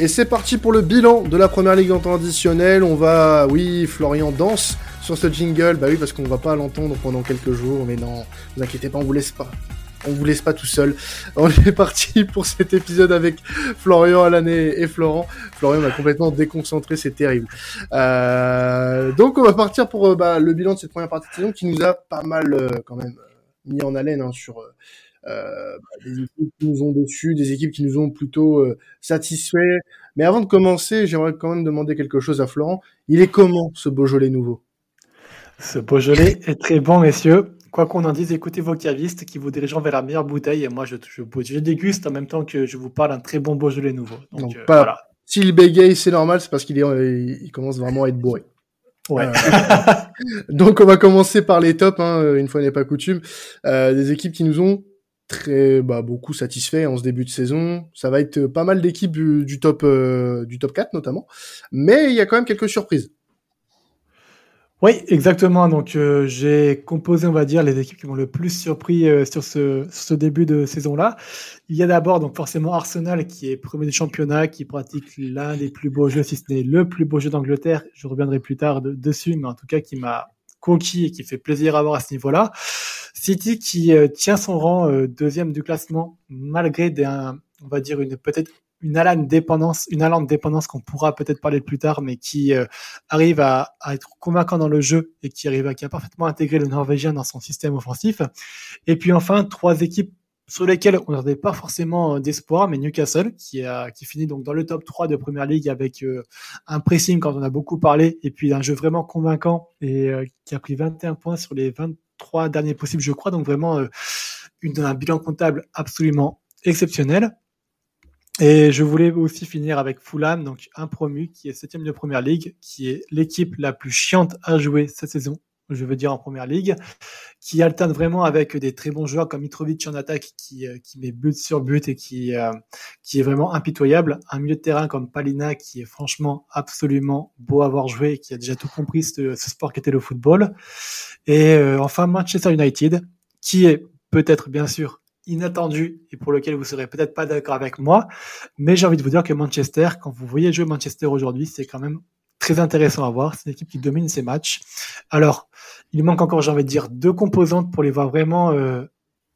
Et c'est parti pour le bilan de la première ligue en temps additionnel. On va, oui, Florian danse sur ce jingle. Bah oui, parce qu'on va pas l'entendre pendant quelques jours. Mais non, vous inquiétez pas, on vous laisse pas. On vous laisse pas tout seul. On est parti pour cet épisode avec Florian, Alané et Florent. Florian m'a complètement déconcentré, c'est terrible. Euh, donc on va partir pour euh, bah, le bilan de cette première partie de saison qui nous a pas mal euh, quand même mis en haleine hein, sur euh, bah, des équipes qui nous ont dessus, des équipes qui nous ont plutôt euh, satisfaits. Mais avant de commencer, j'aimerais quand même demander quelque chose à Florent. Il est comment ce Beaujolais nouveau? Ce Beaujolais est très bon, messieurs. Quoi qu'on en dise, écoutez vos cavistes qui vous dirigeront vers la meilleure bouteille. Et moi, je, je, déguste en même temps que je vous parle d'un très bon Beaujolais nouveau. Donc, euh, voilà. S'il bégaye, c'est normal, c'est parce qu'il est, il commence vraiment à être bourré. Ouais. donc on va commencer par les tops, hein, une fois n'est pas coutume. Euh, des équipes qui nous ont très bah, beaucoup satisfait en ce début de saison. Ça va être pas mal d'équipes du, top euh, du top 4 notamment, mais il y a quand même quelques surprises. Oui, exactement. Donc euh, j'ai composé, on va dire, les équipes qui m'ont le plus surpris euh, sur ce, ce, début de saison-là. Il y a d'abord donc forcément Arsenal qui est premier du championnat, qui pratique l'un des plus beaux jeux, si ce n'est le plus beau jeu d'Angleterre. Je reviendrai plus tard dessus, mais en tout cas qui m'a conquis et qui fait plaisir à voir à ce niveau-là. City qui euh, tient son rang euh, deuxième du classement malgré des, on va dire une peut-être une allant dépendance, une dépendance qu'on pourra peut-être parler plus tard, mais qui euh, arrive à, à, être convaincant dans le jeu et qui arrive à, qui a parfaitement intégré le Norvégien dans son système offensif. Et puis enfin trois équipes sur lesquels on n'avait pas forcément euh, d'espoir, mais Newcastle, qui, a, qui finit donc dans le top 3 de Première Ligue avec euh, un pressing quand on a beaucoup parlé, et puis un jeu vraiment convaincant, et euh, qui a pris 21 points sur les 23 derniers possibles, je crois, donc vraiment une, un bilan comptable absolument exceptionnel. Et je voulais aussi finir avec Fulham, donc un promu qui est septième de Première Ligue, qui est l'équipe la plus chiante à jouer cette saison, je veux dire en première ligue, qui alterne vraiment avec des très bons joueurs comme Mitrovic en attaque qui, euh, qui met but sur but et qui, euh, qui est vraiment impitoyable. Un milieu de terrain comme Palina qui est franchement absolument beau à voir jouer et qui a déjà tout compris ce, ce sport qu'était le football. Et euh, enfin Manchester United qui est peut-être bien sûr inattendu et pour lequel vous serez peut-être pas d'accord avec moi, mais j'ai envie de vous dire que Manchester, quand vous voyez jouer Manchester aujourd'hui, c'est quand même très intéressant à voir. C'est une équipe qui domine ses matchs. Alors, il manque encore, j'ai envie de dire, deux composantes pour les voir vraiment euh,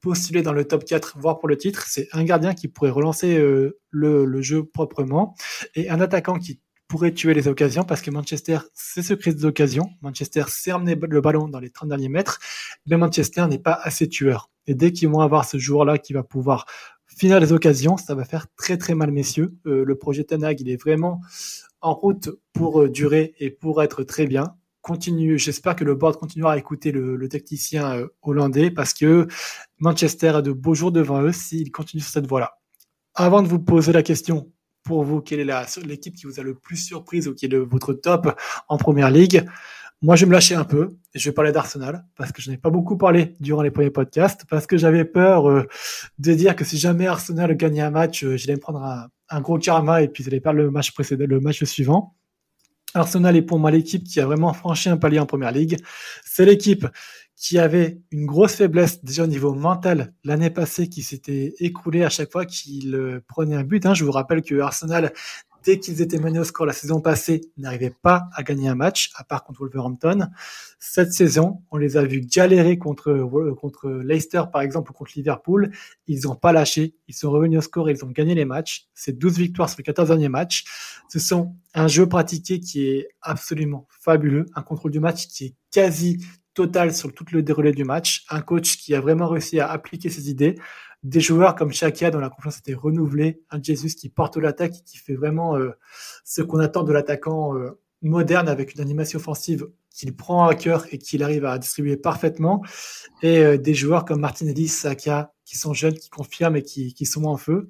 postuler dans le top 4, voire pour le titre. C'est un gardien qui pourrait relancer euh, le, jeu proprement et un attaquant qui pourrait tuer les occasions parce que Manchester, c'est ce crise d'occasion. Manchester sait emmener le ballon dans les 30 derniers mètres, mais Manchester n'est pas assez tueur. Et dès qu'ils vont avoir ce joueur-là qui va pouvoir finir les occasions, ça va faire très très mal, messieurs. Euh, le projet Tanag, il est vraiment en route pour euh, durer et pour être très bien. Continue, j'espère que le board continuera à écouter le, technicien euh, hollandais parce que Manchester a de beaux jours devant eux s'il continue sur cette voie-là. Avant de vous poser la question, pour vous, quelle est l'équipe qui vous a le plus surprise ou qui est votre top en première ligue moi, je vais me lâcher un peu et je vais parler d'Arsenal parce que je n'ai pas beaucoup parlé durant les premiers podcasts parce que j'avais peur euh, de dire que si jamais Arsenal gagnait un match, euh, j'allais me prendre un, gros karma et puis j'allais perdre le match précédent, le match suivant. Arsenal est pour moi l'équipe qui a vraiment franchi un palier en première ligue. C'est l'équipe qui avait une grosse faiblesse déjà au niveau mental l'année passée, qui s'était écroulée à chaque fois qu'il euh, prenait un but. Hein. Je vous rappelle que Arsenal dès qu'ils étaient menés au score la saison passée, n'arrivaient pas à gagner un match, à part contre Wolverhampton. Cette saison, on les a vus galérer contre, euh, contre Leicester, par exemple, ou contre Liverpool. Ils n'ont pas lâché. Ils sont revenus au score et ils ont gagné les matchs. C'est 12 victoires sur les 14 derniers matchs. Ce sont un jeu pratiqué qui est absolument fabuleux. Un contrôle du match qui est quasi total sur tout le déroulé du match. Un coach qui a vraiment réussi à appliquer ses idées des joueurs comme Shakia dont la confiance était renouvelée, un Jesus qui porte l'attaque et qui fait vraiment euh, ce qu'on attend de l'attaquant euh, moderne avec une animation offensive qu'il prend à cœur et qu'il arrive à distribuer parfaitement, et euh, des joueurs comme Martinelli, Saka, qui sont jeunes, qui confirment et qui, qui sont en feu.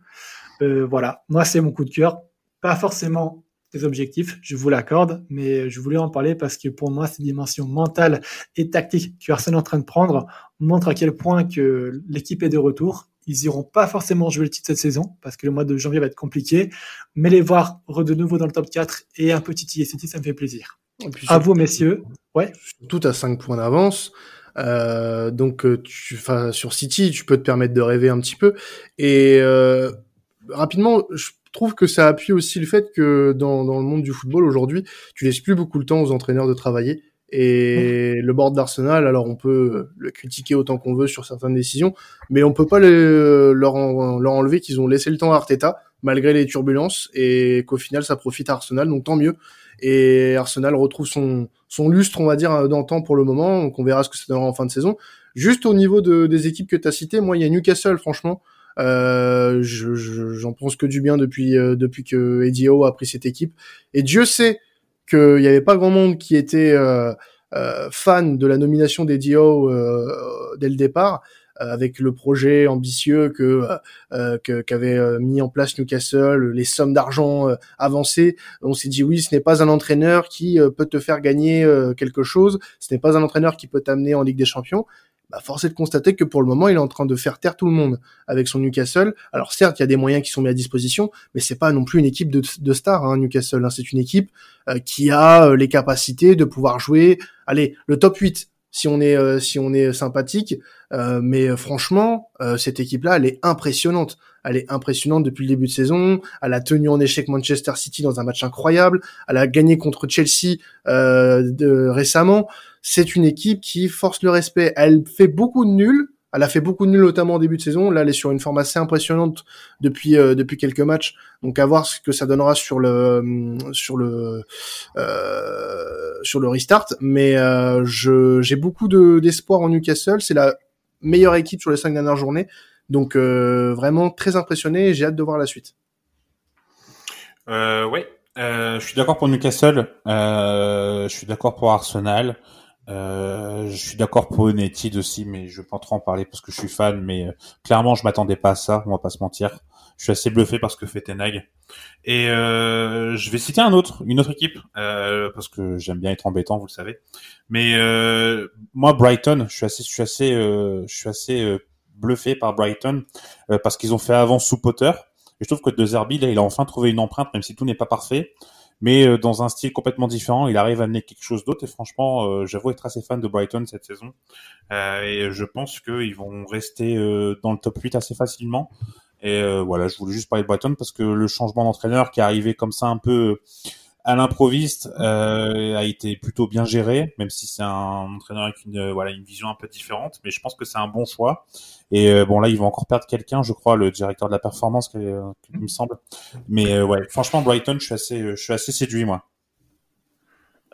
voilà, moi c'est mon coup de cœur. Pas forcément des objectifs, je vous l'accorde, mais je voulais en parler parce que pour moi, cette dimension mentale et tactique que Arsenal est en train de prendre montre à quel point que l'équipe est de retour. Ils iront pas forcément jouer le titre cette saison parce que le mois de janvier va être compliqué, mais les voir de nouveau dans le top 4 et un petit City, ça me fait plaisir. À vous, messieurs. Ouais. Tout à 5 points d'avance. Euh, donc, euh, tu, sur City, tu peux te permettre de rêver un petit peu. Et euh, rapidement, je trouve que ça appuie aussi le fait que dans, dans le monde du football aujourd'hui, tu laisses plus beaucoup de temps aux entraîneurs de travailler. Et le board d'Arsenal, alors on peut le critiquer autant qu'on veut sur certaines décisions, mais on peut pas leur, leur enlever qu'ils ont laissé le temps à Arteta malgré les turbulences et qu'au final ça profite à Arsenal, donc tant mieux. Et Arsenal retrouve son, lustre, on va dire, d'antan pour le moment, donc on verra ce que ça donnera en fin de saison. Juste au niveau de, des équipes que tu as citées, moi il y a Newcastle, franchement, euh, j'en je, pense que du bien depuis euh, depuis que Eddie Howe a pris cette équipe. Et Dieu sait qu'il n'y avait pas grand monde qui était euh, euh fan de la nomination d'Eddie Howe euh, dès le départ. Euh, avec le projet ambitieux que qu'avait mis en place Newcastle, les sommes d'argent avancées. On s'est dit oui, ce n'est pas un entraîneur qui peut te faire gagner quelque chose, ce n'est pas un entraîneur qui peut t'amener en Ligue des Champions. Bah, force est de constater que pour le moment, il est en train de faire taire tout le monde avec son Newcastle. Alors certes, il y a des moyens qui sont mis à disposition, mais c'est pas non plus une équipe de, stars, hein, Newcastle. Hein. C'est une équipe qui a les capacités de pouvoir jouer. Allez, le top 8, si on est euh, si on est sympathique. Euh, mais euh, franchement, cette équipe-là, elle est impressionnante. Elle est impressionnante depuis le début de saison. Elle a tenu en échec Manchester City dans un match incroyable. Elle a gagné contre Chelsea de, récemment. C'est une équipe qui force le respect. Elle fait beaucoup de nuls, elle a fait beaucoup de nuls notamment en début de saison. Là, elle est sur une forme assez impressionnante depuis euh, depuis quelques matchs. Donc à voir ce que ça donnera sur le sur le euh, sur le restart. Mais euh, je j'ai beaucoup de d'espoir en Newcastle. C'est la meilleure équipe sur les cinq dernières journées. Donc vraiment très impressionné. J'ai hâte de voir la suite. Euh, ouais, je suis d'accord pour Newcastle. je suis d'accord pour Arsenal. Euh, je suis d'accord pour United aussi, mais je vais pas en parler parce que je suis fan. Mais euh, clairement, je m'attendais pas à ça. On va pas se mentir. Je suis assez bluffé parce que fait Tenag. Et euh, je vais citer un autre, une autre équipe euh, parce que j'aime bien être embêtant, vous le savez. Mais moi, Brighton, je suis assez, je suis assez, je suis assez bluffé par Brighton parce qu'ils ont fait avant sous Potter. Et je trouve que De Zerbi, là, il a enfin trouvé une empreinte, même si tout n'est pas parfait mais euh, dans un style complètement différent. Il arrive à amener quelque chose d'autre et franchement, euh, j'avoue être assez fan de Brighton cette saison. Euh, et je pense qu'ils vont rester dans le top 8 assez facilement. Et voilà, je voulais juste parler de Brighton parce que le changement d'entraîneur qui est arrivé comme ça un peu à l'improviste euh, a été plutôt bien géré, même si c'est un entraîneur avec une voilà une vision un peu différente, mais je pense que c'est un bon choix. Et euh, bon là, ils vont encore perdre quelqu'un, je crois, le directeur de la performance, qui, il me semble. Mais euh, ouais, franchement, Brighton, je suis assez, je suis assez séduit moi.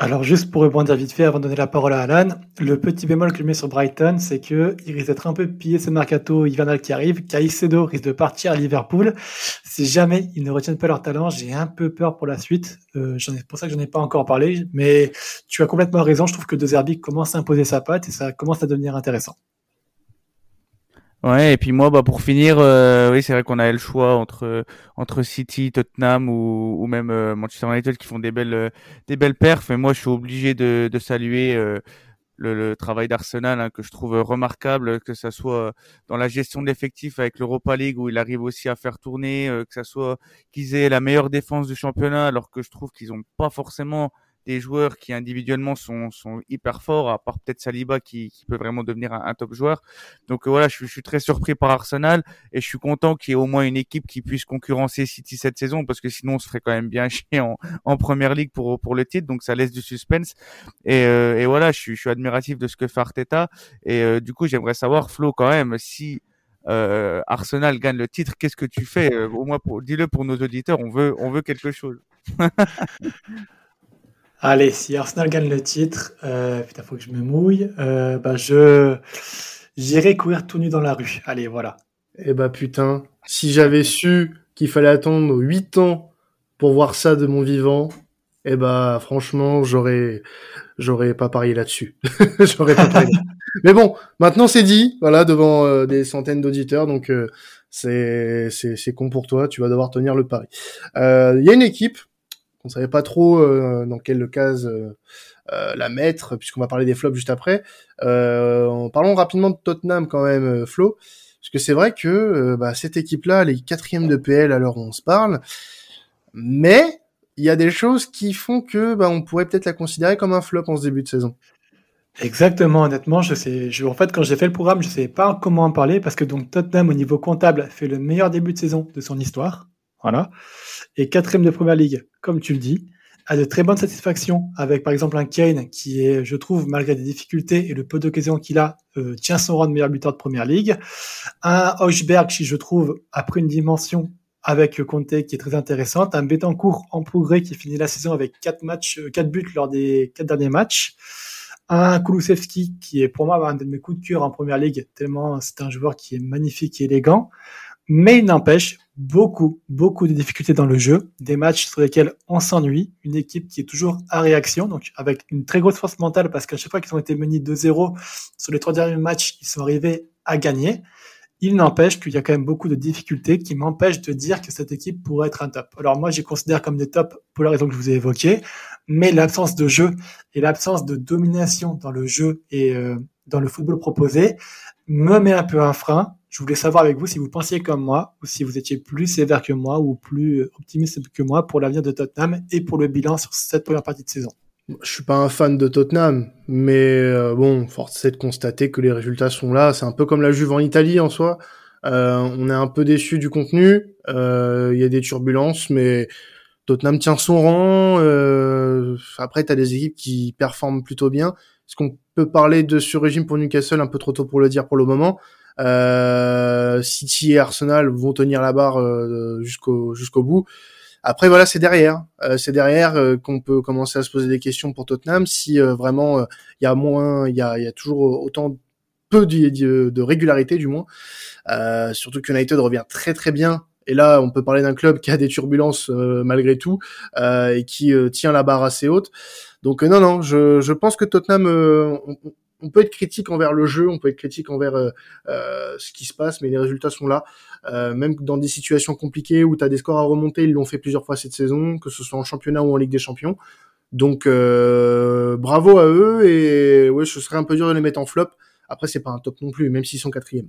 Alors juste pour répondre vite fait avant de donner la parole à Alan, le petit bémol que je mets sur Brighton, c'est que il risque d'être un peu pillé ce mercato hivernal qui arrive. Caicedo risque de partir à Liverpool. Si jamais ils ne retiennent pas leur talent, j'ai un peu peur pour la suite. Euh, ai, pour ça que j'en ai pas encore parlé, mais tu as complètement raison. Je trouve que De Zerbi commence à imposer sa patte et ça commence à devenir intéressant. Ouais, et puis moi, bah pour finir, euh, oui, c'est vrai qu'on a le choix entre entre City, Tottenham ou, ou même euh, Manchester United qui font des belles euh, des belles perfs. Mais moi, je suis obligé de, de saluer le, le, travail d'Arsenal hein, que je trouve remarquable, que ça soit dans la gestion de l'effectif avec l'Europa League où il arrive aussi à faire tourner, que ça soit qu'ils aient la meilleure défense du championnat alors que je trouve qu'ils ont pas forcément des joueurs qui individuellement sont, sont hyper forts, à part peut-être Saliba qui, peut vraiment devenir un, top joueur. Donc euh, voilà, je, suis très surpris par Arsenal et je suis content qu'il y ait au moins une équipe qui puisse concurrencer City cette saison parce que sinon on se ferait quand même bien chier en, en première ligue pour, pour le titre, donc ça laisse du suspense. Et, euh, et voilà, je suis, admiratif de ce que fait Arteta et euh, du coup j'aimerais savoir Flo quand même si Arsenal gagne le titre, qu'est-ce que tu fais? Au moins, dis-le pour nos auditeurs, on veut, on veut quelque chose. Allez, si Arsenal gagne le titre, euh, putain, faut que je me mouille. Euh, bah, je j'irai courir tout nu dans la rue. Allez, voilà. Eh bah putain, si j'avais su qu'il fallait attendre 8 ans pour voir ça de mon vivant, eh bah franchement, j'aurais j'aurais pas parié là-dessus. j'aurais pas parié. Mais bon, maintenant c'est dit, voilà, devant euh, des centaines d'auditeurs, donc euh, c'est c'est c'est con pour toi, tu vas devoir tenir le pari. Il y a une équipe qu'on savait pas trop dans quelle case la mettre, puisqu'on va parler des flops juste après. parlons rapidement de Tottenham quand même, Flo, parce que c'est vrai que bah, cette équipe-là, les quatrièmes de PL à l'heure où on se parle, mais il y a des choses qui font que bah, on pourrait peut-être la considérer comme un flop en ce début de saison. Exactement, honnêtement, je sais, en fait, quand j'ai fait le programme, je ne savais pas comment en parler parce que donc Tottenham au niveau comptable fait le meilleur début de saison de son histoire, voilà, et quatrième de première ligue, comme tu le dis, a de très bonnes satisfactions avec par exemple un Kane qui est, je trouve, malgré des difficultés et le peu d'occasions qu'il a, euh, tient son rang de meilleur buteur de première ligue, un Hochberg qui, je trouve, a pris une dimension avec Conte qui est très intéressante, un Betancourt en progrès qui finit la saison avec quatre matchs, euh, quatre buts lors des quatre derniers matchs. Un Kulusevski qui est pour moi un de mes coups de cœur en première ligue, tellement c'est un joueur qui est magnifique et élégant. Mais il n'empêche beaucoup, beaucoup de difficultés dans le jeu, des matchs sur lesquels on s'ennuie, une équipe qui est toujours à réaction, donc avec une très grosse force mentale parce qu'à chaque fois qu'ils ont été menés 2-0 sur les trois derniers matchs, ils sont arrivés à gagner. Il n'empêche qu'il y a quand même beaucoup de difficultés qui m'empêchent de dire que cette équipe pourrait être un top. Alors moi, j'y considère comme des tops pour la raison que je vous ai évoquée, mais l'absence de jeu et l'absence de domination dans le jeu et euh, dans le football proposé me met un peu un frein. Je voulais savoir avec vous si vous pensiez comme moi ou si vous étiez plus sévère que moi ou plus optimiste que moi pour l'avenir de Tottenham et pour le bilan sur cette première partie de saison. Je suis pas un fan de Tottenham, mais euh, bon, force est de constater que les résultats sont là. C'est un peu comme la Juve en Italie en soi. Euh, on est un peu déçu du contenu. Euh, il y a des turbulences, mais Tottenham tient son rang. après, tu as des équipes qui performent plutôt bien. Est-ce qu'on peut parler de sur-régime pour Newcastle Un peu trop tôt pour le dire pour le moment. City et Arsenal vont tenir la barre jusqu'au jusqu'au bout. Après voilà, c'est derrière, euh, c'est derrière euh, qu'on peut commencer à se poser des questions pour Tottenham si euh, vraiment il y a moins, il y a, y a toujours autant peu de, de, régularité du moins. surtout que United revient très très bien. Et là, on peut parler d'un club qui a des turbulences malgré tout et qui tient la barre assez haute. Donc non, non, je, je pense que Tottenham, on, on peut être critique envers le jeu, on peut être critique envers euh, euh, ce qui se passe, mais les résultats sont là. Euh, même dans des situations compliquées où tu as des scores à remonter, ils l'ont fait plusieurs fois cette saison, que ce soit en championnat ou en Ligue des Champions. Donc bravo à eux et ouais, ce serait un peu dur de les mettre en flop. Après, c'est pas un top non plus, même s'ils sont quatrième.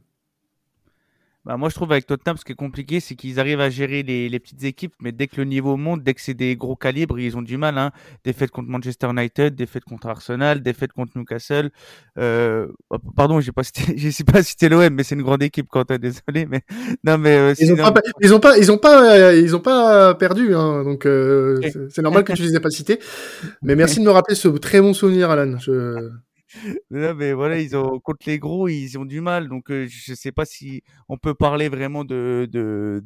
Bah, moi, je trouve avec Tottenham, ce qui est compliqué, c'est qu'ils arrivent à gérer les, les, petites équipes, mais dès que le niveau monte, dès que c'est des gros calibres, ils ont du mal. Hein. Défaite contre Manchester United, défaite contre Arsenal, défaite contre Newcastle. Euh, oh, pardon, j'ai pas cité, je sais pas cité l'OM, mais c'est une grande équipe, quand désolé, mais non, mais euh, ils, ont pas, ils ont pas, ils ont pas, euh, ils ont pas perdu, hein, donc euh, c'est normal que tu les aies pas cités. Mais merci de me rappeler ce très bon souvenir, Alan. Je... Non, mais voilà, ils ont contre les gros, ils ont du mal. Donc, je je sais pas si on peut parler vraiment de de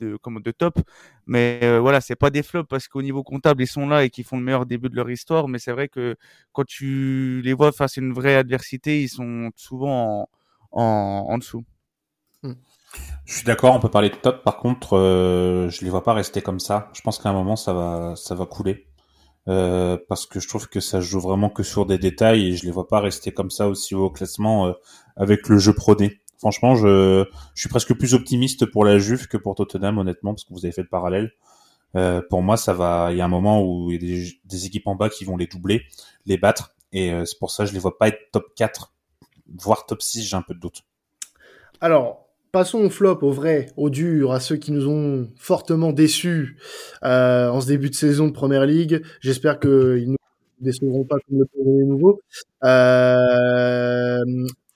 de comment, de top. Mais euh, voilà, c'est pas des flops parce qu'au niveau comptable, ils sont là et qu'ils font le meilleur début de leur histoire. Mais c'est vrai que quand tu les vois face à une vraie adversité, ils sont souvent en, en, dessous. Mmh. Je suis d'accord, on peut parler de top. Par contre, euh, je les vois pas rester comme ça. Je pense qu'à un moment, ça va, ça va couler. Euh, parce que je trouve que ça joue vraiment que sur des détails et je les vois pas rester comme ça aussi haut au classement euh, avec le jeu prodé. Franchement, je, je suis presque plus optimiste pour la Juve que pour Tottenham, honnêtement, parce que vous avez fait le parallèle. Euh, pour moi, ça va. Il y a un moment où il y a des, équipes en bas qui vont les doubler, les battre, et euh, c'est pour ça que je les vois pas être top 4, voire top 6. J'ai un peu de doute. Alors, Passons au flop, au vrai, au dur, à ceux qui nous ont fortement déçus euh, en ce début de saison de Première Ligue. J'espère qu'ils ne nous décevront pas comme le les nouveaux. Euh,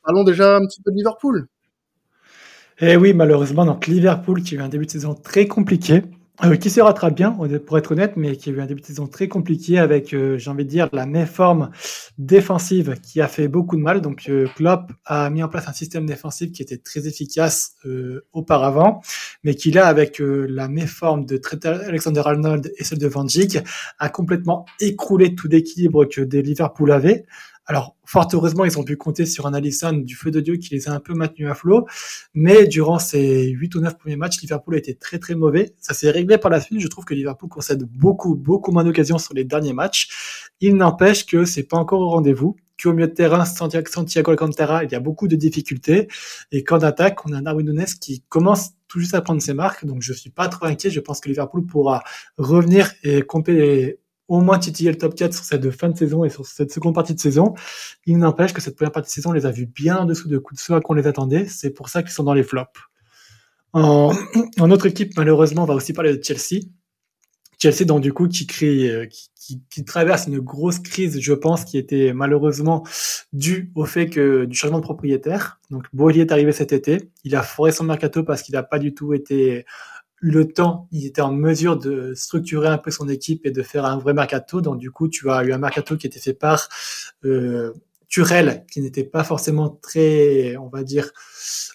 parlons déjà un petit peu de Liverpool. Eh oui, malheureusement, donc Liverpool qui a eu un début de saison très compliqué. Euh, qui se rattrape bien, pour être honnête, mais qui a eu un début de saison très compliqué avec, euh, j'ai envie de dire, la méforme défensive qui a fait beaucoup de mal. Donc, euh, Klopp a mis en place un système défensif qui était très efficace auparavant, mais qui là, avec la méforme de Alexander Arnold et celle de Van Dijk, a complètement écroulé tout l'équilibre que des Liverpool avait. Alors, fort heureusement, ils ont pu compter sur un Alisson du feu de Dieu qui les a un peu maintenus à flot. Mais durant ces 8 ou 9 premiers matchs, Liverpool a été très très mauvais. Ça s'est réglé par la suite. Je trouve que Liverpool concède beaucoup, beaucoup moins d'occasions sur les derniers matchs. Il n'empêche que c'est pas encore au rendez-vous. qu'au milieu de terrain, Santiago Alcantara, il y a beaucoup de difficultés. Et qu'en attaque, on a Darwin Nunes qui commence tout juste à prendre ses marques. Donc, je suis pas trop inquiet. Je pense que Liverpool pourra revenir et compter au moins titiller le top 4 sur cette fin de saison et sur cette seconde partie de saison. Il n'empêche que cette première partie de saison, on les a vus bien en dessous de de à qu'on les attendait. C'est pour ça qu'ils sont dans les flops. En, en, autre équipe, malheureusement, on va aussi parler de Chelsea. Chelsea, donc du coup, qui, crée, euh, qui, qui, qui, traverse une grosse crise, je pense, qui était malheureusement due au fait que du changement de propriétaire. Donc, Boili est arrivé cet été. Il a foré son mercato parce qu'il n'a pas du tout été eu le temps, il était en mesure de structurer un peu son équipe et de faire un vrai mercato. Donc du coup, tu as eu un mercato qui était fait par euh, Turel, qui n'était pas forcément très, on va dire,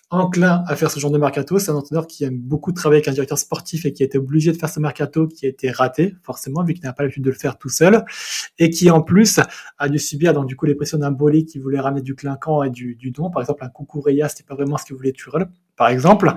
enclin à faire ce genre de mercato. C'est un entraîneur qui aime beaucoup travailler avec un directeur sportif et qui a été obligé de faire ce mercato qui a été raté, forcément, vu qu'il n'a pas l'habitude de le faire tout seul. Et qui, en plus, a dû subir, donc, du coup, les pressions d'un Bolé qui voulait ramener du clinquant et du, du don. Par exemple, un Kukureya, c'était pas vraiment ce que voulait Turel par exemple,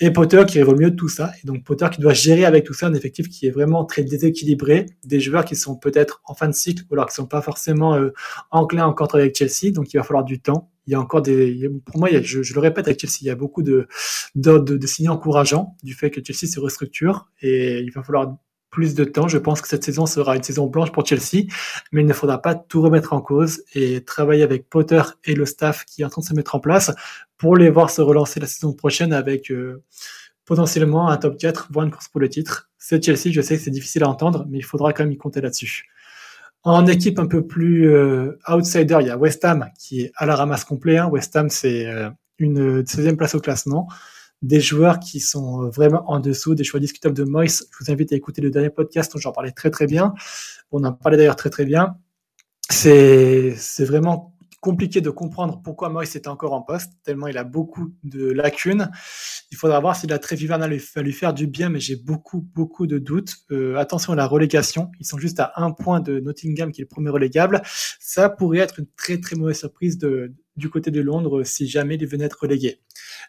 et Potter qui au mieux de tout ça. Et donc Potter qui doit gérer avec tout ça un effectif qui est vraiment très déséquilibré, des joueurs qui sont peut-être en fin de cycle ou alors qui sont pas forcément euh, enclins encore travailler avec Chelsea, donc il va falloir du temps. Il y a encore des, pour moi, je, le répète avec Chelsea, il y a beaucoup de, de, de, de signes encourageants du fait que Chelsea se restructure et il va falloir plus de temps. Je pense que cette saison sera une saison blanche pour Chelsea, mais il ne faudra pas tout remettre en cause et travailler avec Potter et le staff qui est en train de se mettre en place pour les voir se relancer la saison prochaine avec euh, potentiellement un top 4, voire une course pour le titre. C'est Chelsea, je sais que c'est difficile à entendre, mais il faudra quand même y compter là-dessus. En équipe un peu plus euh, outsider, il y a West Ham qui est à la ramasse complet. Hein. West Ham, c'est euh, une 16e place au classement des joueurs qui sont euh, vraiment en dessous, des choix discutables de Moïse. Je vous invite à écouter le dernier podcast où j'en parlais très très bien. On en parlait d'ailleurs très très bien. C'est, vraiment compliqué de comprendre pourquoi Moïse est encore en poste, tellement il a beaucoup de lacunes. Il faudra voir si la trêve hivernale va lui faire du bien, mais j'ai beaucoup, beaucoup de doutes. Euh, attention à la relégation. Ils sont juste à un point de Nottingham, qui est le premier relégable. Ça pourrait être une très, très mauvaise surprise de, du côté de Londres si jamais il venait être relégué.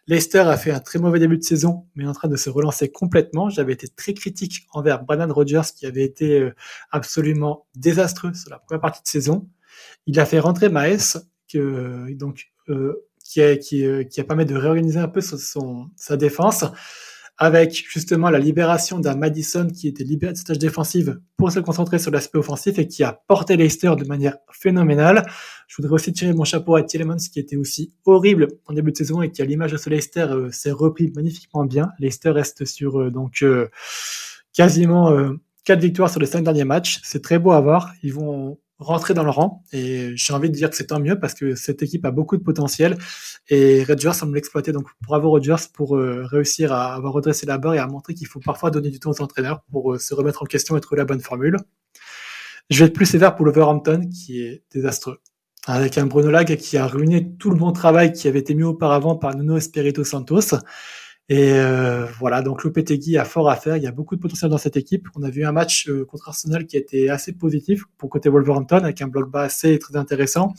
Leicester a fait un très mauvais début de saison, mais est en train de se relancer complètement. J'avais été très critique envers Brandon Rogers, qui avait été euh, absolument désastreux sur la première partie de saison. Il a fait rentrer Maes, donc, euh, qui, a, euh, qui a permis de réorganiser un peu son, sa défense avec justement la libération d'un Madison qui était libéré de stage défensive pour se concentrer sur l'aspect offensif et qui a porté Leicester de manière phénoménale. Je voudrais aussi tirer mon chapeau à Tielemans qui était aussi horrible en début de saison et qui à l'image de ce Leicester euh, s'est repris magnifiquement bien. Leicester reste sur euh, donc euh, quasiment quatre victoires sur les cinq derniers matchs. C'est très beau à voir. Ils vont rentrer dans le rang. Et j'ai envie de dire que c'est tant mieux parce que cette équipe a beaucoup de potentiel et Rodgers semble l'exploiter. Donc bravo Rodgers pour euh, réussir à avoir redressé la barre et à montrer qu'il faut parfois donner du temps aux entraîneurs pour euh, se remettre en question et trouver la bonne formule. Je vais être plus sévère pour l'Overhampton qui est désastreux. Avec un Bruno Lag qui a ruiné tout le bon travail qui avait été mis auparavant par Nuno Espirito Santos. Et euh, voilà, donc Lopetegui a fort à faire. Il y a beaucoup de potentiel dans cette équipe. On a vu un match euh, contre Arsenal qui a été assez positif pour côté Wolverhampton, avec un bloc bas assez très intéressant.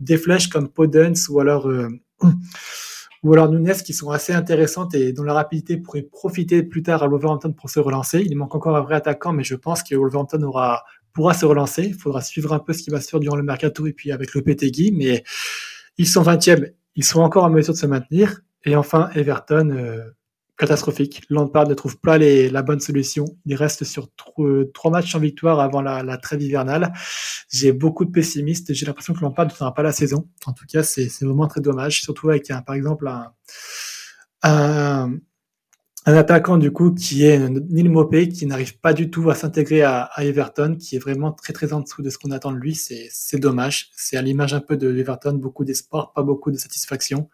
Des flèches comme Podence ou alors euh, ou alors Nunes qui sont assez intéressantes et dont la rapidité pourrait profiter plus tard à Wolverhampton pour se relancer. Il manque encore un vrai attaquant, mais je pense que Wolverhampton aura pourra se relancer. Il faudra suivre un peu ce qui va se faire durant le mercato et puis avec Lopetegui, mais ils sont 20e, ils sont encore en mesure de se maintenir. Et enfin, Everton, euh, catastrophique. Lampard ne trouve pas la bonne solution. Il reste sur trois matchs en victoire avant la, la trêve hivernale. J'ai beaucoup de pessimistes. J'ai l'impression que Lampard ne fera pas la saison. En tout cas, c'est vraiment très dommage. Surtout avec, un, par exemple, un, un attaquant du coup qui est Neil Mopé qui n'arrive pas du tout à s'intégrer à, Everton, qui est vraiment très très en dessous de ce qu'on attend de lui. C'est dommage. C'est à l'image un peu de Everton, beaucoup d'espoir, pas beaucoup de satisfaction.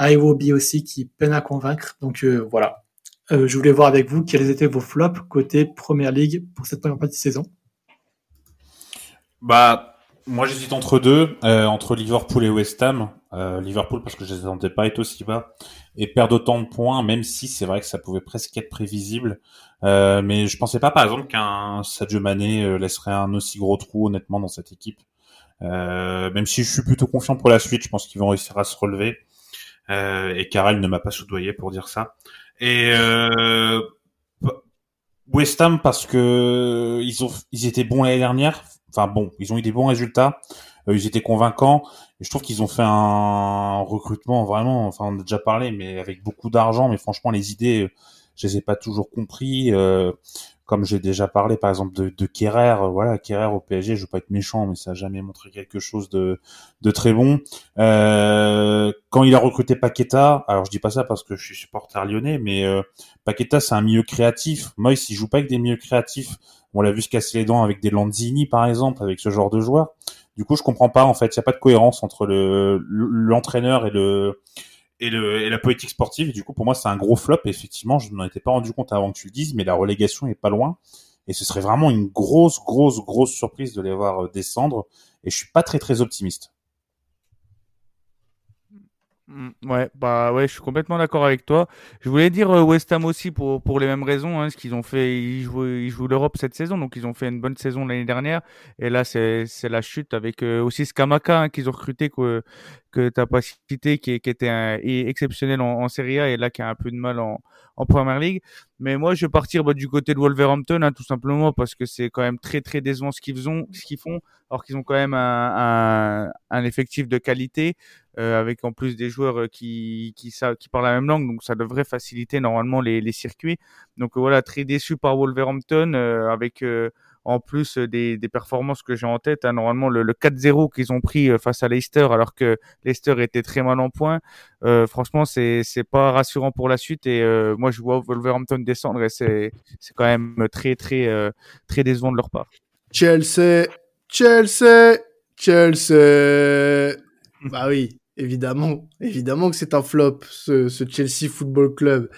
Iwobi aussi qui peine à convaincre. Donc euh, voilà. Euh, je voulais voir avec vous quels étaient vos flops côté Première Ligue pour cette première partie de saison. Bah moi j'hésite entre deux, euh, entre Liverpool et West Ham. Liverpool parce que je les attendais pas être aussi bas et perdre autant de points, même si c'est vrai que ça pouvait presque être prévisible. Euh, mais je pensais pas, par exemple, qu'un Sadio Mané euh, laisserait un aussi gros trou, honnêtement, dans cette équipe. Euh, même si je suis plutôt confiant pour la suite, je pense qu'ils vont réussir à se relever. Euh, et Karel ne m'a pas soudoyé pour dire ça. Et euh, West Ham parce que ils ont, ils étaient bons l'année dernière. Enfin bon, ils ont eu des bons résultats. Ils étaient convaincants. Et je trouve qu'ils ont fait un recrutement vraiment, enfin on a déjà parlé, mais avec beaucoup d'argent. Mais franchement, les idées, je les ai pas toujours compris. Euh, comme j'ai déjà parlé par exemple de, de Kerrer, voilà Kerrer au PSG, je veux pas être méchant, mais ça a jamais montré quelque chose de, de très bon. Euh, quand il a recruté Paqueta, alors je dis pas ça parce que je suis supporter lyonnais, mais euh, Paqueta c'est un milieu créatif. Moi, il joue pas avec des milieux créatifs. On l'a vu se casser les dents avec des Lanzini par exemple, avec ce genre de joueurs. Du coup, je comprends pas en fait, il y a pas de cohérence entre le l'entraîneur et le et, le, et la politique sportive. du coup, pour moi, c'est un gros flop. effectivement, je n'en étais pas rendu compte avant que tu le dises, mais la relégation est pas loin. Et ce serait vraiment une grosse, grosse, grosse surprise de les voir euh, descendre. Et je suis pas très, très optimiste. Mm, ouais, bah ouais, je suis complètement d'accord avec toi. Je voulais dire euh, West Ham aussi pour pour les mêmes raisons, hein, ce qu'ils ont fait, ils jouent ils jouent l'Europe cette saison, donc ils ont fait une bonne saison l'année dernière. Et là, c'est la chute avec euh, aussi Skamaka hein, qu'ils ont recruté que que t'as pas cité, qui, qui était un, exceptionnel en, en Serie A et là qui a un peu de mal en en Premier League. Mais moi, je vais partir bah, du côté de Wolverhampton, hein, tout simplement parce que c'est quand même très très décevant ce qu'ils font, ce qu'ils font, alors qu'ils ont quand même un, un, un effectif de qualité. Euh, avec en plus des joueurs euh, qui, qui, qui parlent la même langue, donc ça devrait faciliter normalement les, les circuits. Donc euh, voilà, très déçu par Wolverhampton, avec en plus des, des performances que j'ai en tête. Hein, normalement, le, le 4-0 qu'ils ont pris face à Leicester, alors que Leicester était très mal en point, euh, franchement, c'est c'est pas rassurant pour la suite. Et moi, je vois Wolverhampton descendre et c'est c'est quand même très très très décevant de leur part. Chelsea, Chelsea, Chelsea. bah oui, Évidemment, évidemment que c'est un flop, ce, Chelsea Football Club.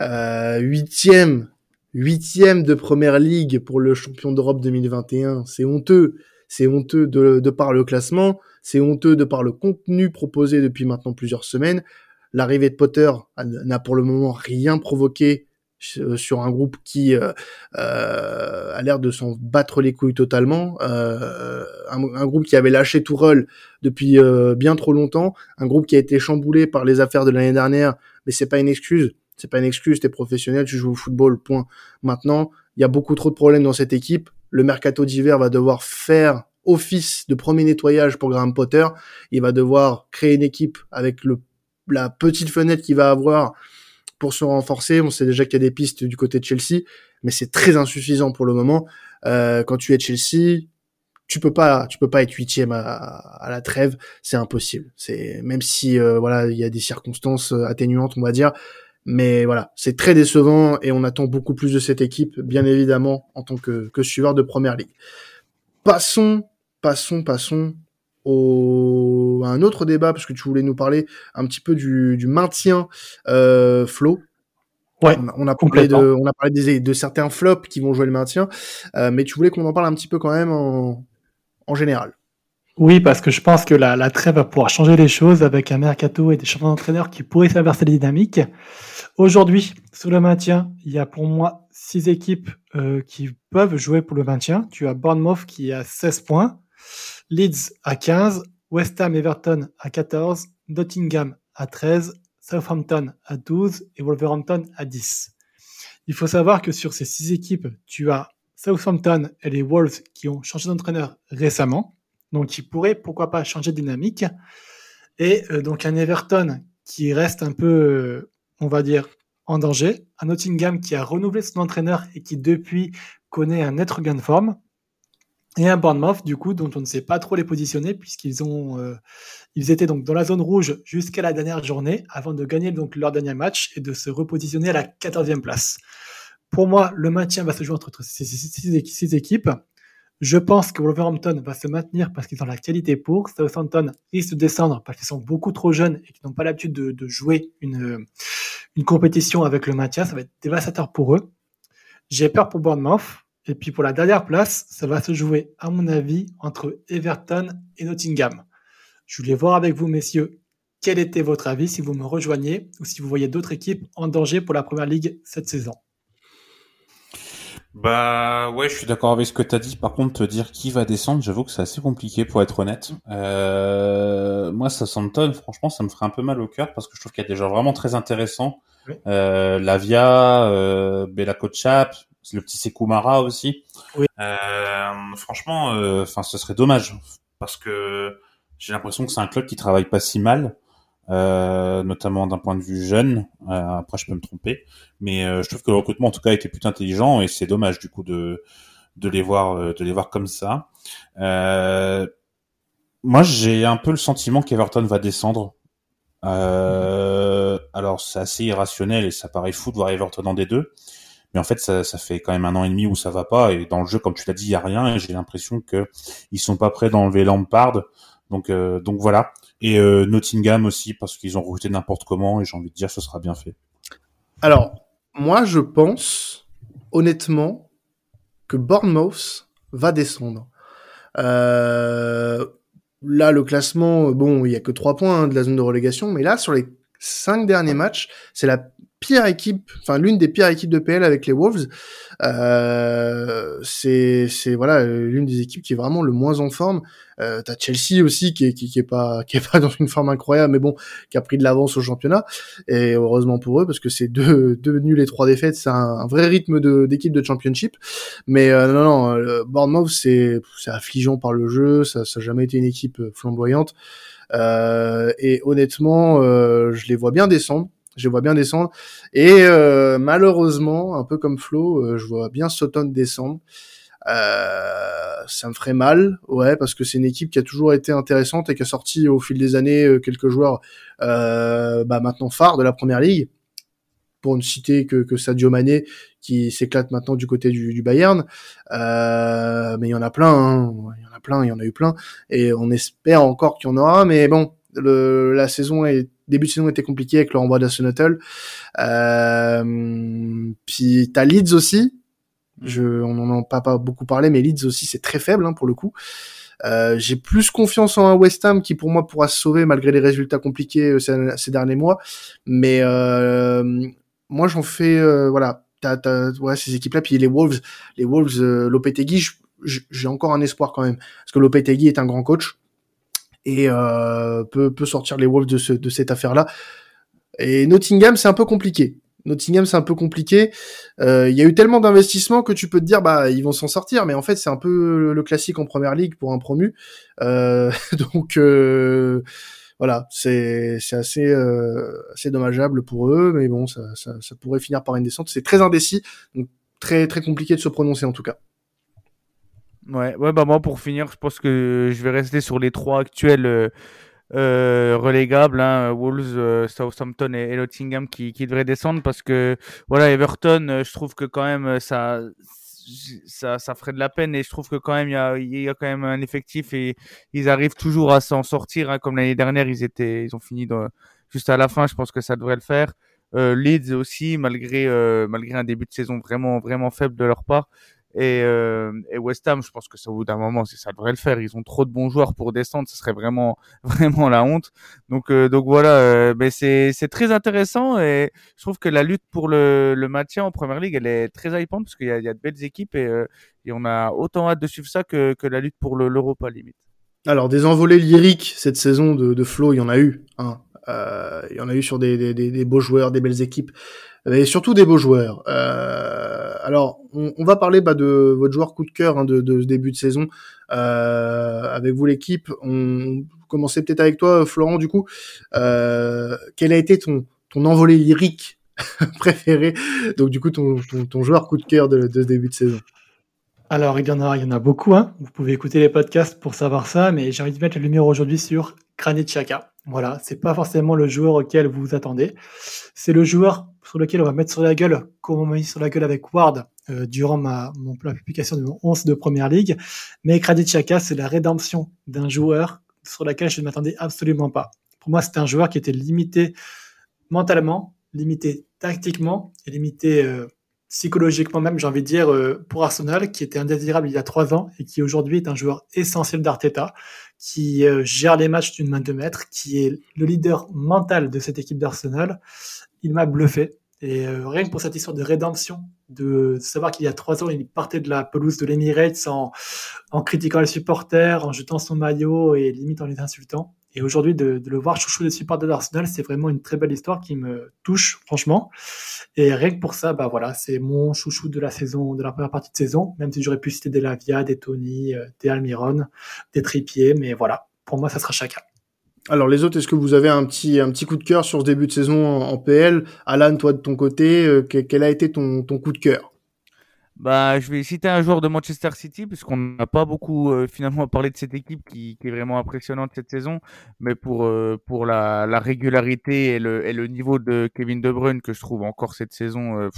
Euh, huitième, huitième de Première Ligue pour le champion d'Europe 2021. C'est honteux. C'est honteux de, de par le classement. C'est honteux de par le contenu proposé depuis maintenant plusieurs semaines. L'arrivée de Potter n'a pour le moment rien provoqué sur un groupe qui euh, euh, a l'air de s'en battre les couilles totalement, euh, un, groupe qui avait lâché tout rôle depuis euh, bien trop longtemps, un groupe qui a été chamboulé par les affaires de l'année dernière, mais c'est pas une excuse, c'est pas une excuse, t'es professionnel, tu joues au football, point. Maintenant, il y a beaucoup trop de problèmes dans cette équipe, le mercato d'hiver va devoir faire office de premier nettoyage pour Graham Potter, il va devoir créer une équipe avec le la petite fenêtre qu'il va avoir pour se renforcer. On sait déjà qu'il y a des pistes du côté de Chelsea, mais c'est très insuffisant pour le moment. Euh, quand tu es Chelsea, tu peux pas, tu peux pas être huitième à, à la trêve, c'est impossible. C'est même si euh, voilà, il y a des circonstances euh, atténuantes, on va dire, mais voilà, c'est très décevant et on attend beaucoup plus de cette équipe, bien évidemment, en tant que, que suiveur de Première Ligue. Passons, passons, passons au, à un autre débat, parce que tu voulais nous parler un petit peu du, du maintien euh, flow. Ouais, on, a, parlé de, on a parlé des, de certains flops qui vont jouer le maintien, euh, mais tu voulais qu'on en parle un petit peu quand même en, en général. Oui, parce que je pense que la, la trêve va pouvoir changer les choses avec un mercato et des changements d'entraîneurs qui pourraient s'inverser les dynamiques. Aujourd'hui, sous le maintien, il y a pour moi six équipes euh, qui peuvent jouer pour le maintien. Tu as Bournemouth qui a 16 points, Leeds à 15, West Ham Everton à 14, Nottingham à 13, Southampton à 12 et Wolverhampton à 10. Il faut savoir que sur ces six équipes, tu as Southampton et les Wolves qui ont changé d'entraîneur récemment, donc qui pourraient pourquoi pas changer de dynamique, et euh, donc un Everton qui reste un peu, euh, on va dire, en danger, un Nottingham qui a renouvelé son entraîneur et qui depuis connaît un net gain de forme, et un Bournemouth du coup dont on ne sait pas trop les positionner puisqu'ils ont euh, ils étaient donc dans la zone rouge jusqu'à la dernière journée avant de gagner donc leur dernier match et de se repositionner à la 14e place. Pour moi, le maintien va se jouer entre ces six équipes. Je pense que Wolverhampton va se maintenir parce qu'ils ont la qualité pour. Southampton risque de descendre parce qu'ils sont beaucoup trop jeunes et qu'ils n'ont pas l'habitude de, de, jouer une, une compétition avec le maintien. Ça va être dévastateur pour eux. J'ai peur pour Bournemouth et puis pour la dernière place, ça va se jouer, à mon avis, entre Everton et Nottingham. Je voulais voir avec vous, messieurs, quel était votre avis si vous me rejoignez ou si vous voyez d'autres équipes en danger pour la Première Ligue cette saison. Bah ouais, je suis d'accord avec ce que tu as dit. Par contre, te dire qui va descendre, j'avoue que c'est assez compliqué pour être honnête. Euh, moi, ça tonnes, franchement, ça me ferait un peu mal au cœur parce que je trouve qu'il y a des gens vraiment très intéressants. Euh, Lavia, euh, Bella Kochap, le petit Sekoumara aussi. Oui. Euh, franchement, euh, enfin, ce serait dommage. parce que j'ai l'impression que c'est un club qui travaille pas si mal, euh, notamment d'un point de vue jeune. Euh, après, je peux me tromper, mais euh, je trouve que le recrutement en tout cas était plutôt intelligent et c'est dommage du coup de de les voir de les voir comme ça. moi, j'ai un peu le sentiment qu'Everton va descendre. alors, c'est assez irrationnel et ça paraît fou de voir Everton en des deux. Mais en fait, ça, fait quand même un an et demi où ça va pas. Et dans le jeu, comme tu l'as dit, il y a rien. Et j'ai l'impression que ils sont pas prêts d'enlever Lampard. Donc, euh, donc voilà. Et euh, Nottingham aussi, parce qu'ils ont recruté n'importe comment. Et j'ai envie de dire, ce sera bien fait. Alors, moi, je pense, honnêtement, que Bournemouth va descendre. Euh, là, le classement, bon, il y a que trois points hein, de la zone de relégation, mais là, sur les cinq derniers matchs, c'est la pire équipe, enfin l'une des pires équipes de PL avec les Wolves. Euh, c'est c'est voilà l'une des équipes qui est vraiment le moins en forme. Euh, T'as Chelsea aussi qui est, qui, est pas qui est pas dans une forme incroyable, mais bon qui a pris de l'avance au championnat et heureusement pour eux parce que c'est deux deux nuls et trois défaites, c'est un, vrai rythme de d'équipe de championship. Mais euh, non non, le Bournemouth c'est c'est affligeant par le jeu, ça ça a jamais été une équipe flamboyante. Euh, et honnêtement, euh, je les vois bien descendre je vois bien descendre. Et euh, malheureusement, un peu comme Flo, euh, je vois bien Sutton descendre. Euh, ça me ferait mal, ouais, parce que c'est une équipe qui a toujours été intéressante et qui a sorti au fil des années quelques joueurs bah, maintenant phares de la première ligue. Pour ne citer que, que Sadio Mané, qui s'éclate maintenant du côté du, Bayern. Mais il y en a plein, hein. il y en a plein, il y en a eu plein. Et on espère encore qu'il y en aura, mais bon, la saison est début de saison était compliqué avec le renvoi d'Arsenal. Euh, puis t'as Leeds aussi. Je, on n'en a pas, pas beaucoup parlé, mais Leeds aussi c'est très faible hein, pour le coup. Euh, j'ai plus confiance en un West Ham qui pour moi pourra se sauver malgré les résultats compliqués euh, ces, derniers mois. Mais euh, moi j'en fais euh, voilà, t'as, t'as ouais, ces équipes-là puis les Wolves, les Wolves, euh, Lopetegui, j'ai encore un espoir quand même parce que Lopetegui est un grand coach et euh, peut, peut sortir les Wolves de, ce, de cette affaire-là. Et Nottingham, c'est un peu compliqué. Nottingham, c'est un peu compliqué. Euh, il y a eu tellement d'investissements que tu peux te dire, bah, ils vont s'en sortir. Mais en fait, c'est un peu le classique en première ligue pour un promu. Euh, donc, euh, voilà, c'est assez euh, assez dommageable pour eux. Mais bon, ça, ça, ça pourrait finir par une descente. C'est très indécis, donc très très compliqué de se prononcer en tout cas. Ouais, ouais, bah moi pour finir, je pense que je vais rester sur les trois actuels euh, euh relégables, hein, Wolves, euh, Southampton et, Nottingham qui, qui devraient descendre parce que voilà Everton, euh, je trouve que quand même ça ça, ça ferait de la peine et je trouve que quand même il y a, y a quand même un effectif et ils arrivent toujours à s'en sortir. Hein, comme l'année dernière, ils étaient, ils ont fini dans, juste à la fin. Je pense que ça devrait le faire. Leeds aussi, malgré malgré un début de saison vraiment vraiment faible de leur part. Et, euh, et, West Ham, je pense que ça, au bout d'un moment, ça devrait le faire. Ils ont trop de bons joueurs pour descendre, ce serait vraiment, vraiment la honte. Donc, euh, donc voilà, euh, mais c'est, c'est très intéressant et je trouve que la lutte pour le, le maintien en Première Ligue, elle est très hypante parce qu'il y a, y a de belles équipes et, euh, et on a autant hâte de suivre ça que, que la lutte pour le, l'Europa limite. Alors, des envolées lyriques cette saison de, de Flo, il y en a eu. Hein. Euh, il y en a eu sur des, des, des, beaux joueurs, des belles équipes, et surtout des beaux joueurs. Euh, alors, on, on, va parler bah, de votre joueur coup de cœur hein, de, de, ce début de saison euh, avec vous l'équipe. On commençait peut-être avec toi, Florent. Du coup, euh, quel a été ton ton envolée lyrique préféré Donc, du coup, ton, ton, ton joueur coup de cœur de, de ce début de saison? Alors, il y en a, il y en a beaucoup. Hein. Vous pouvez écouter les podcasts pour savoir ça, mais j'ai envie de mettre la lumière aujourd'hui sur Granit Xhaka. Voilà, c'est pas forcément le joueur auquel vous vous attendez. C'est le joueur sur lequel on va mettre sur la gueule, comme on m'a mis sur la gueule avec Ward euh, durant ma mon, la publication de mon 11 de Première Ligue. Mais Granit Xhaka, c'est la rédemption d'un joueur sur laquelle je ne m'attendais absolument pas. Pour moi, c'est un joueur qui était limité mentalement, limité tactiquement et limité euh, psychologiquement même, j'ai envie de dire, euh, pour Arsenal, qui était indésirable il y a trois ans et qui aujourd'hui est un joueur essentiel d'Arteta, qui euh, gère les matchs d'une main de maître, qui est le leader mental de cette équipe d'Arsenal. Il m'a bluffé. Et euh, rien que pour cette histoire de rédemption, de savoir qu'il y a trois ans, il partait de la pelouse de l'Emirates en, en critiquant les supporters, en jetant son maillot et limite en les insultant. Et aujourd'hui, de, le voir chouchou des supporters de l'Arsenal, c'est vraiment une très belle histoire qui me touche, franchement. Et rien que pour ça, bah voilà, c'est mon chouchou de la saison, de la première partie de saison, même si j'aurais pu citer des Lavia, des Tony, euh, des Almiron, des Trippier, mais voilà, pour moi, ça sera chacun. Alors les autres, est-ce que vous avez un petit un petit coup de cœur sur ce début de saison en, PL Alan, toi de ton côté, euh, quel a été ton, ton coup de cœur? Bah, je vais citer un joueur de Manchester City, puisqu'on n'a pas beaucoup euh, finalement parlé de cette équipe qui, qui, est vraiment impressionnante cette saison, mais pour euh, pour la, la, régularité et le, et le niveau de Kevin De Bruyne que je trouve encore cette saison euh,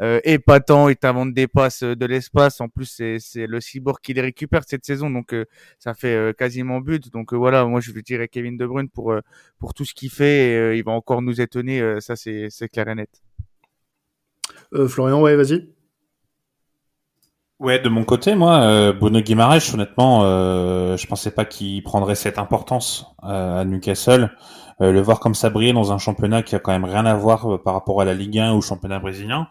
euh épatant, il t'invente des passes de l'espace. En plus, c'est le cyborg qui les récupère cette saison, donc ça fait quasiment but. Donc voilà, moi je vais tirer Kevin De Bruyne pour pour tout ce qu'il fait. Il va encore nous étonner, ça c'est clair et net. Florian, ouais, vas-y. Ouais, de mon côté, moi, euh, Bruno honnêtement, euh, je pensais pas qu'il prendrait cette importance euh, à Newcastle. Euh, le voir comme ça briller dans un championnat qui a quand même rien à voir euh, par rapport à la Ligue 1 ou au championnat brésilien,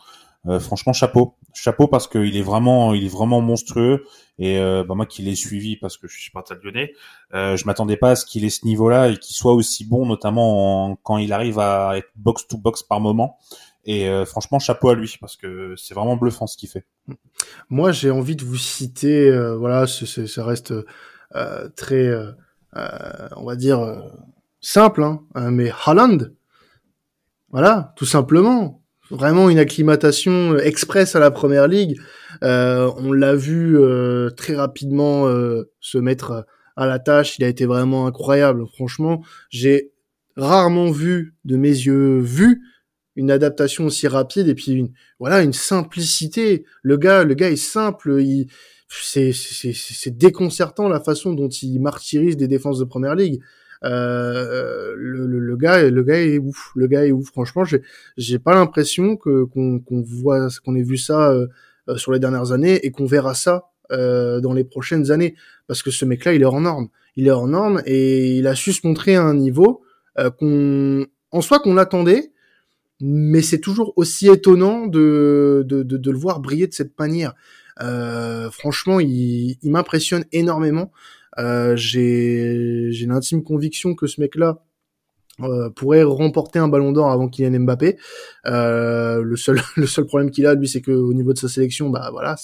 franchement, chapeau, chapeau parce qu'il est vraiment, il est vraiment monstrueux. Et bah, moi, qui l'ai suivi parce que je suis pas lyonnais, je m'attendais pas à ce qu'il ait ce niveau-là et qu'il soit aussi bon, notamment quand il arrive à être box to box par moment. Et euh, franchement, chapeau à lui parce que c'est vraiment bluffant ce qu'il fait. Moi, j'ai envie de vous citer, euh, voilà, ça reste euh, très, on va dire simple, hein, mais Haaland, voilà, tout simplement, vraiment une acclimatation express à la première ligue. on l'a vu très rapidement se mettre à la tâche. Il a été vraiment incroyable. Franchement, j'ai rarement vu de mes yeux vus une adaptation aussi rapide et puis une, voilà une simplicité. Le gars, le gars est simple. Il, c'est, c'est, déconcertant la façon dont il martyrise des défenses de première ligue. Euh, le, le, gars, le gars est ouf. Le gars est ouf. Franchement, j'ai, j'ai pas l'impression que qu'on, voit, qu'on ait vu ça euh, sur les dernières années et qu'on verra ça euh, dans les prochaines années. Parce que ce mec-là, il est hors norme. Il est hors norme et il a su se montrer à un niveau euh, qu'on, en soi, qu'on l'attendait mais c'est toujours aussi étonnant de, de, de, de, le voir briller de cette manière. Euh, franchement, il, il m'impressionne énormément. Euh, J'ai l'intime conviction que ce mec-là euh, pourrait remporter un ballon d'or avant Kylian Mbappé. Euh, le seul le seul problème qu'il a, lui, c'est que au niveau de sa sélection, bah voilà,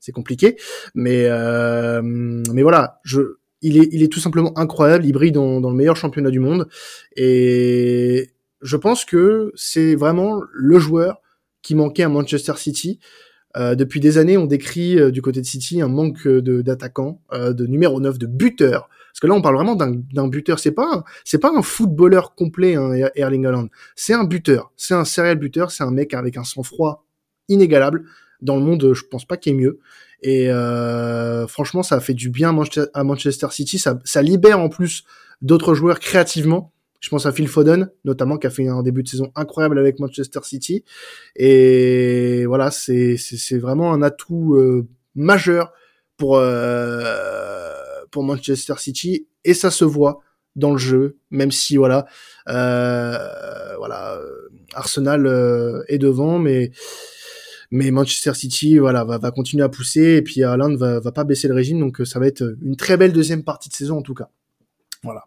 c'est compliqué. Mais euh, mais voilà, je il est, il est tout simplement incroyable. Il brille dans, dans le meilleur championnat du monde. Et, je pense que c'est vraiment le joueur qui manquait à Manchester City. Euh, depuis des années, on décrit euh, du côté de City un manque de d'attaquants, euh, de numéro 9, de buteur. Parce que là, on parle vraiment d'un buteur. C'est pas c'est pas un footballeur complet, hein, Erling Haaland. C'est un buteur. C'est un serial buteur. C'est un mec avec un sang-froid inégalable. Dans le monde, je pense pas qu'il y mieux. Et euh, franchement, ça a fait du bien à Manchester City. Ça libère en plus d'autres joueurs créativement. Je pense à Phil Foden, notamment, qui a fait un début de saison incroyable avec Manchester City. Et voilà, c'est vraiment un atout euh, majeur pour euh, pour Manchester City et ça se voit dans le jeu, même si voilà, euh, voilà, Arsenal euh, est devant, mais mais Manchester City voilà va, va continuer à pousser et puis Haaland va va pas baisser le régime, donc ça va être une très belle deuxième partie de saison en tout cas. Voilà.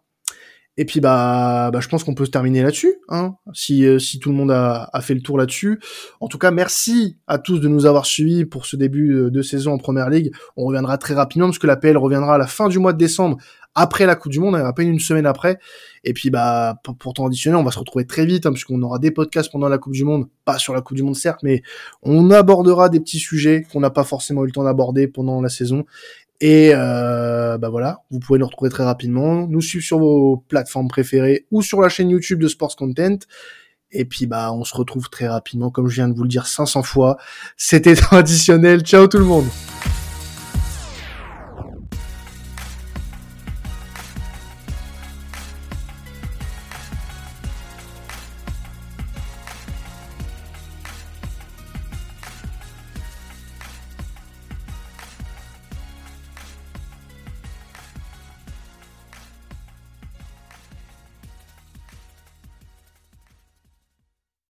Et puis bah, bah je pense qu'on peut se terminer là-dessus, hein, si, euh, si tout le monde a, fait le tour là-dessus. En tout cas, merci à tous de nous avoir suivis pour ce début euh, de saison en Première Ligue. On reviendra très rapidement parce que la PL reviendra à la fin du mois de décembre, après la Coupe du Monde, à peine une semaine après. Et puis bah pour, pour on va se retrouver très vite hein, puisqu'on aura des podcasts pendant la Coupe du Monde, pas sur la Coupe du Monde certes, mais on abordera des petits sujets qu'on n'a pas forcément eu le temps d'aborder pendant la saison. Et euh, bah voilà, vous pouvez nous retrouver très rapidement, nous suivre sur vos plateformes préférées ou sur la chaîne YouTube de Sports Content. Et puis bah on se retrouve très rapidement, comme je viens de vous le dire 500 fois. C'était traditionnel. Ciao tout le monde.